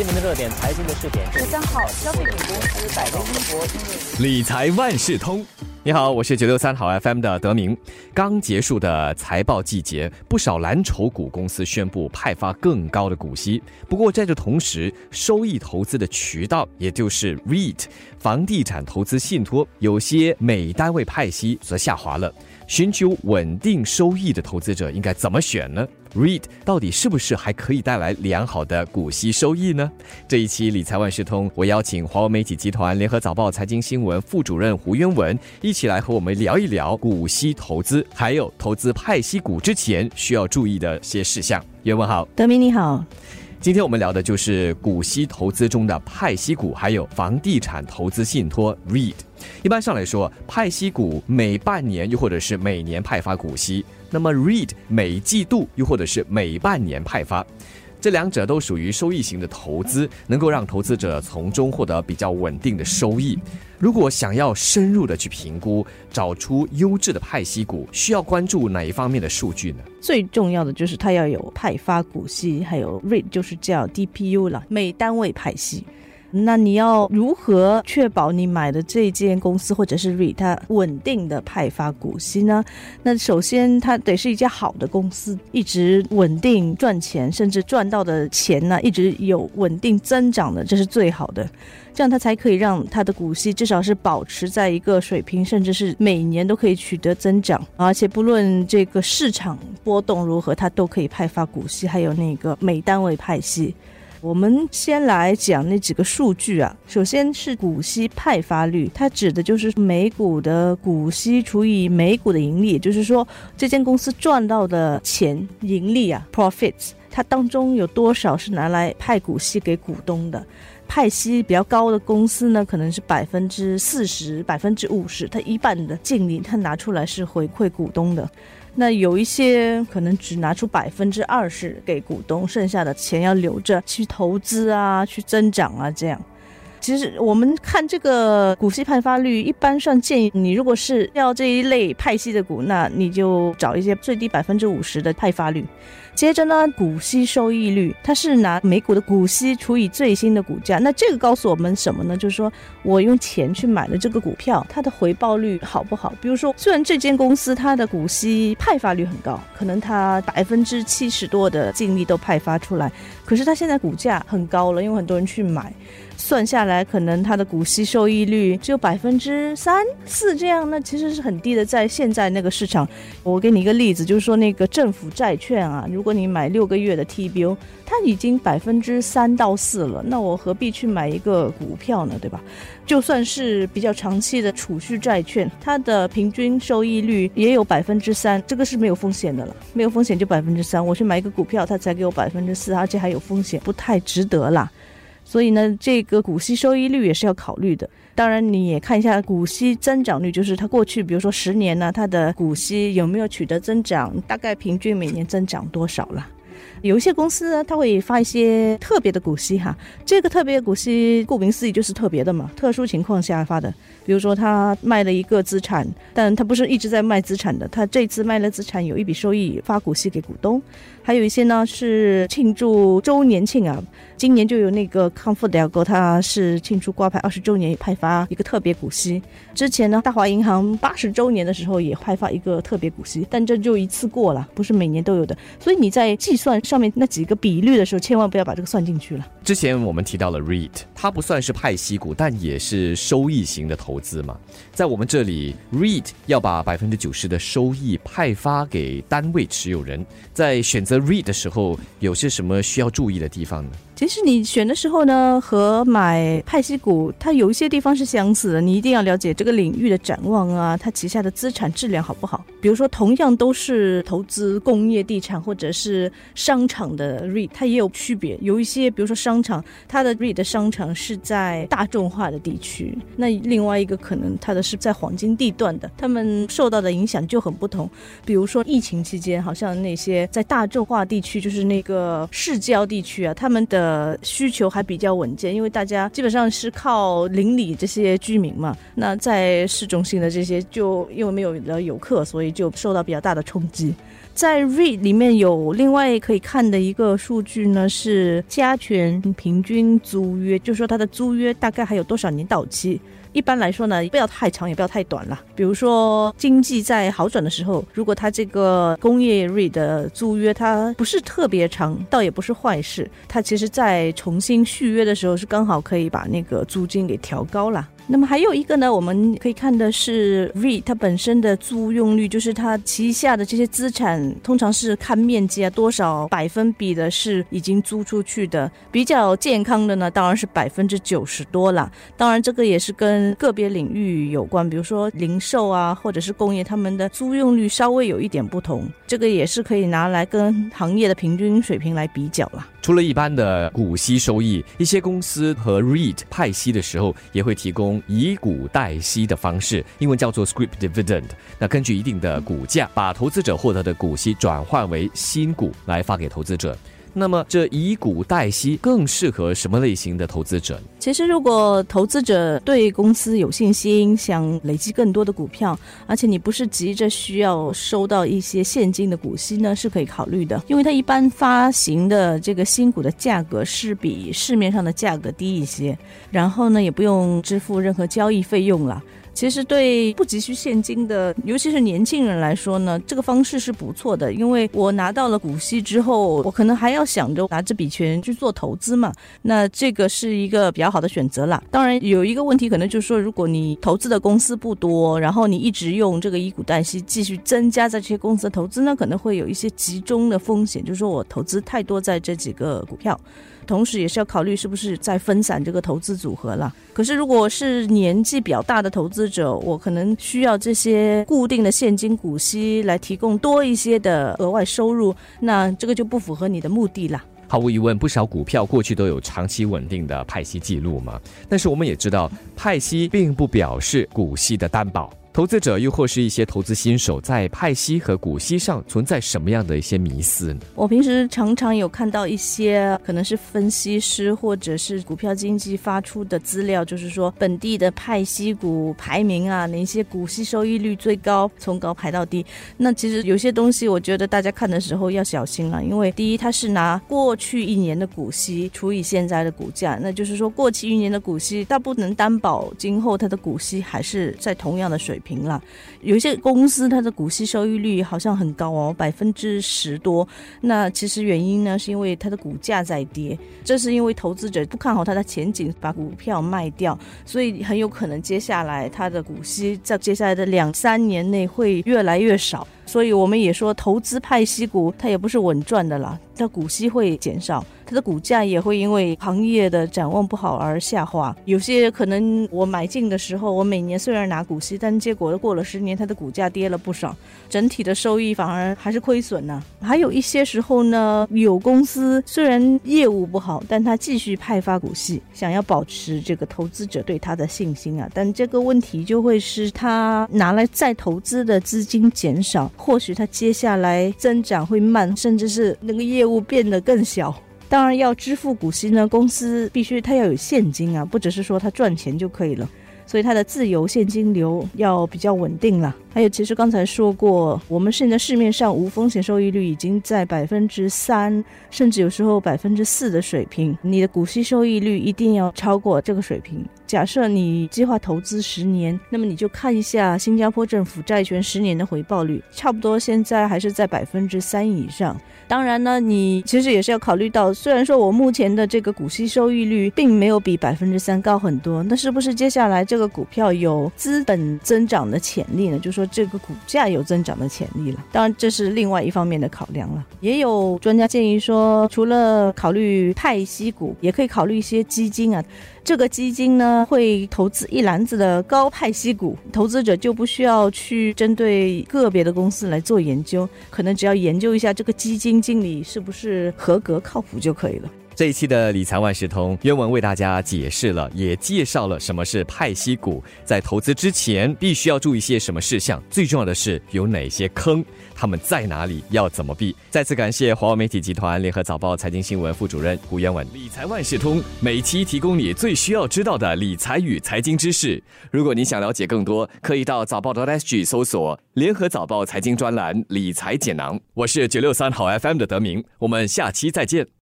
新闻的热点，财经的热点。十三号，消费品公司百威英博理财万事通。你好，我是九六三好 FM 的德明。刚结束的财报季节，不少蓝筹股公司宣布派发更高的股息。不过在这同时，收益投资的渠道，也就是 REIT 房地产投资信托，有些每单位派息则下滑了。寻求稳定收益的投资者应该怎么选呢？REIT 到底是不是还可以带来良好的股息收益呢？这一期理财万事通，我邀请华为媒体集团联合早报财经新闻副主任胡渊文一起来和我们聊一聊股息投资，还有投资派息股之前需要注意的些事项。渊文好，德明你好。今天我们聊的就是股息投资中的派息股，还有房地产投资信托 REIT。一般上来说，派息股每半年又或者是每年派发股息，那么 REIT 每季度又或者是每半年派发。这两者都属于收益型的投资，能够让投资者从中获得比较稳定的收益。如果想要深入的去评估，找出优质的派息股，需要关注哪一方面的数据呢？最重要的就是它要有派发股息，还有 read 就是叫 DPU 了，每单位派息。那你要如何确保你买的这间公司或者是 REIT 它稳定的派发股息呢？那首先它得是一家好的公司，一直稳定赚钱，甚至赚到的钱呢一直有稳定增长的，这是最好的。这样它才可以让它的股息至少是保持在一个水平，甚至是每年都可以取得增长，而且不论这个市场波动如何，它都可以派发股息，还有那个每单位派息。我们先来讲那几个数据啊。首先是股息派发率，它指的就是每股的股息除以每股的盈利，也就是说这间公司赚到的钱盈利啊，profits，它当中有多少是拿来派股息给股东的？派息比较高的公司呢，可能是百分之四十、百分之五十，它一半的净利它拿出来是回馈股东的。那有一些可能只拿出百分之二十给股东，剩下的钱要留着去投资啊，去增长啊，这样。其实我们看这个股息派发率，一般上建议你如果是要这一类派息的股，那你就找一些最低百分之五十的派发率。接着呢，股息收益率，它是拿每股的股息除以最新的股价。那这个告诉我们什么呢？就是说我用钱去买了这个股票，它的回报率好不好？比如说，虽然这间公司它的股息派发率很高，可能它百分之七十多的净利都派发出来，可是它现在股价很高了，因为很多人去买。算下来，可能它的股息收益率只有百分之三四这样，那其实是很低的。在现在那个市场，我给你一个例子，就是说那个政府债券啊，如果你买六个月的 TBO，它已经百分之三到四了，那我何必去买一个股票呢？对吧？就算是比较长期的储蓄债券，它的平均收益率也有百分之三，这个是没有风险的了，没有风险就百分之三。我去买一个股票，它才给我百分之四，而且还有风险，不太值得啦。所以呢，这个股息收益率也是要考虑的。当然，你也看一下股息增长率，就是它过去，比如说十年呢，它的股息有没有取得增长，大概平均每年增长多少了。有一些公司呢，它会发一些特别的股息哈。这个特别股息，顾名思义就是特别的嘛，特殊情况下发的。比如说他卖了一个资产，但他不是一直在卖资产的，他这次卖了资产，有一笔收益发股息给股东。还有一些呢是庆祝周年庆啊，今年就有那个康富德哥，他是庆祝挂牌二十周年派发一个特别股息。之前呢，大华银行八十周年的时候也派发一个特别股息，但这就一次过了，不是每年都有的。所以你在计算上面那几个比率的时候，千万不要把这个算进去了。之前我们提到了 REIT，它不算是派息股，但也是收益型的投资嘛。在我们这里，REIT 要把百分之九十的收益派发给单位持有人，在选择 REIT 的时候，有些什么需要注意的地方呢？其实你选的时候呢，和买派息股，它有一些地方是相似的。你一定要了解这个领域的展望啊，它旗下的资产质量好不好？比如说，同样都是投资工业地产或者是商场的 REIT，它也有区别。有一些，比如说商场，它的 REIT 的商场是在大众化的地区，那另外一个可能它的是在黄金地段的，他们受到的影响就很不同。比如说疫情期间，好像那些在大众化地区，就是那个市郊地区啊，他们的。需求还比较稳健，因为大家基本上是靠邻里这些居民嘛。那在市中心的这些，就因为没有了游客，所以就受到比较大的冲击。在 REIT 里面有另外可以看的一个数据呢，是加权平均租约，就说它的租约大概还有多少年到期。一般来说呢，不要太长，也不要太短了。比如说经济在好转的时候，如果它这个工业瑞的租约它不是特别长，倒也不是坏事。它其实在重新续约的时候，是刚好可以把那个租金给调高了。那么还有一个呢，我们可以看的是 RE 它本身的租用率，就是它旗下的这些资产，通常是看面积啊，多少百分比的是已经租出去的。比较健康的呢，当然是百分之九十多了。当然这个也是跟个别领域有关，比如说零售啊，或者是工业，他们的租用率稍微有一点不同。这个也是可以拿来跟行业的平均水平来比较了。除了一般的股息收益，一些公司和 REIT 派息的时候，也会提供以股代息的方式，英文叫做 scrip dividend。那根据一定的股价，把投资者获得的股息转换为新股来发给投资者。那么，这以股代息更适合什么类型的投资者？其实，如果投资者对公司有信心，想累积更多的股票，而且你不是急着需要收到一些现金的股息呢，是可以考虑的。因为它一般发行的这个新股的价格是比市面上的价格低一些，然后呢，也不用支付任何交易费用了。其实对不急需现金的，尤其是年轻人来说呢，这个方式是不错的。因为我拿到了股息之后，我可能还要想着拿这笔钱去做投资嘛，那这个是一个比较好的选择啦。当然有一个问题，可能就是说，如果你投资的公司不多，然后你一直用这个以股代息继续增加在这些公司的投资呢，可能会有一些集中的风险，就是说我投资太多在这几个股票。同时，也是要考虑是不是在分散这个投资组合了。可是，如果是年纪比较大的投资者，我可能需要这些固定的现金股息来提供多一些的额外收入，那这个就不符合你的目的了。毫无疑问，不少股票过去都有长期稳定的派息记录嘛。但是我们也知道，派息并不表示股息的担保。投资者又或是一些投资新手，在派息和股息上存在什么样的一些迷思呢？我平时常常有看到一些可能是分析师或者是股票经纪发出的资料，就是说本地的派息股排名啊，哪些股息收益率最高，从高排到低。那其实有些东西，我觉得大家看的时候要小心了，因为第一，它是拿过去一年的股息除以现在的股价，那就是说过去一年的股息，它不能担保今后它的股息还是在同样的水。平了，有一些公司它的股息收益率好像很高哦，百分之十多。那其实原因呢，是因为它的股价在跌，这是因为投资者不看好它的前景，把股票卖掉，所以很有可能接下来它的股息在接下来的两三年内会越来越少。所以我们也说，投资派息股它也不是稳赚的啦，它股息会减少。它的股价也会因为行业的展望不好而下滑。有些可能我买进的时候，我每年虽然拿股息，但结果过了十年，它的股价跌了不少，整体的收益反而还是亏损呢。还有一些时候呢，有公司虽然业务不好，但它继续派发股息，想要保持这个投资者对它的信心啊。但这个问题就会是它拿来再投资的资金减少，或许它接下来增长会慢，甚至是那个业务变得更小。当然要支付股息呢，公司必须它要有现金啊，不只是说它赚钱就可以了，所以它的自由现金流要比较稳定了。还有，其实刚才说过，我们现在市面上无风险收益率已经在百分之三，甚至有时候百分之四的水平，你的股息收益率一定要超过这个水平。假设你计划投资十年，那么你就看一下新加坡政府债券十年的回报率，差不多现在还是在百分之三以上。当然呢，你其实也是要考虑到，虽然说我目前的这个股息收益率并没有比百分之三高很多，那是不是接下来这个个股票有资本增长的潜力呢？就说这个股价有增长的潜力了。当然，这是另外一方面的考量了。也有专家建议说，除了考虑派息股，也可以考虑一些基金啊。这个基金呢，会投资一篮子的高派息股，投资者就不需要去针对个别的公司来做研究，可能只要研究一下这个基金经理是不是合格靠谱就可以了。这一期的理财万事通，渊文为大家解释了，也介绍了什么是派息股，在投资之前必须要注意些什么事项，最重要的是有哪些坑，他们在哪里，要怎么避。再次感谢华为媒体集团联合早报财经新闻副主任胡渊文。理财万事通每期提供你最需要知道的理财与财经知识。如果你想了解更多，可以到早报的 SG 搜索联合早报财经专栏理财简囊。我是九六三好 FM 的德明，我们下期再见。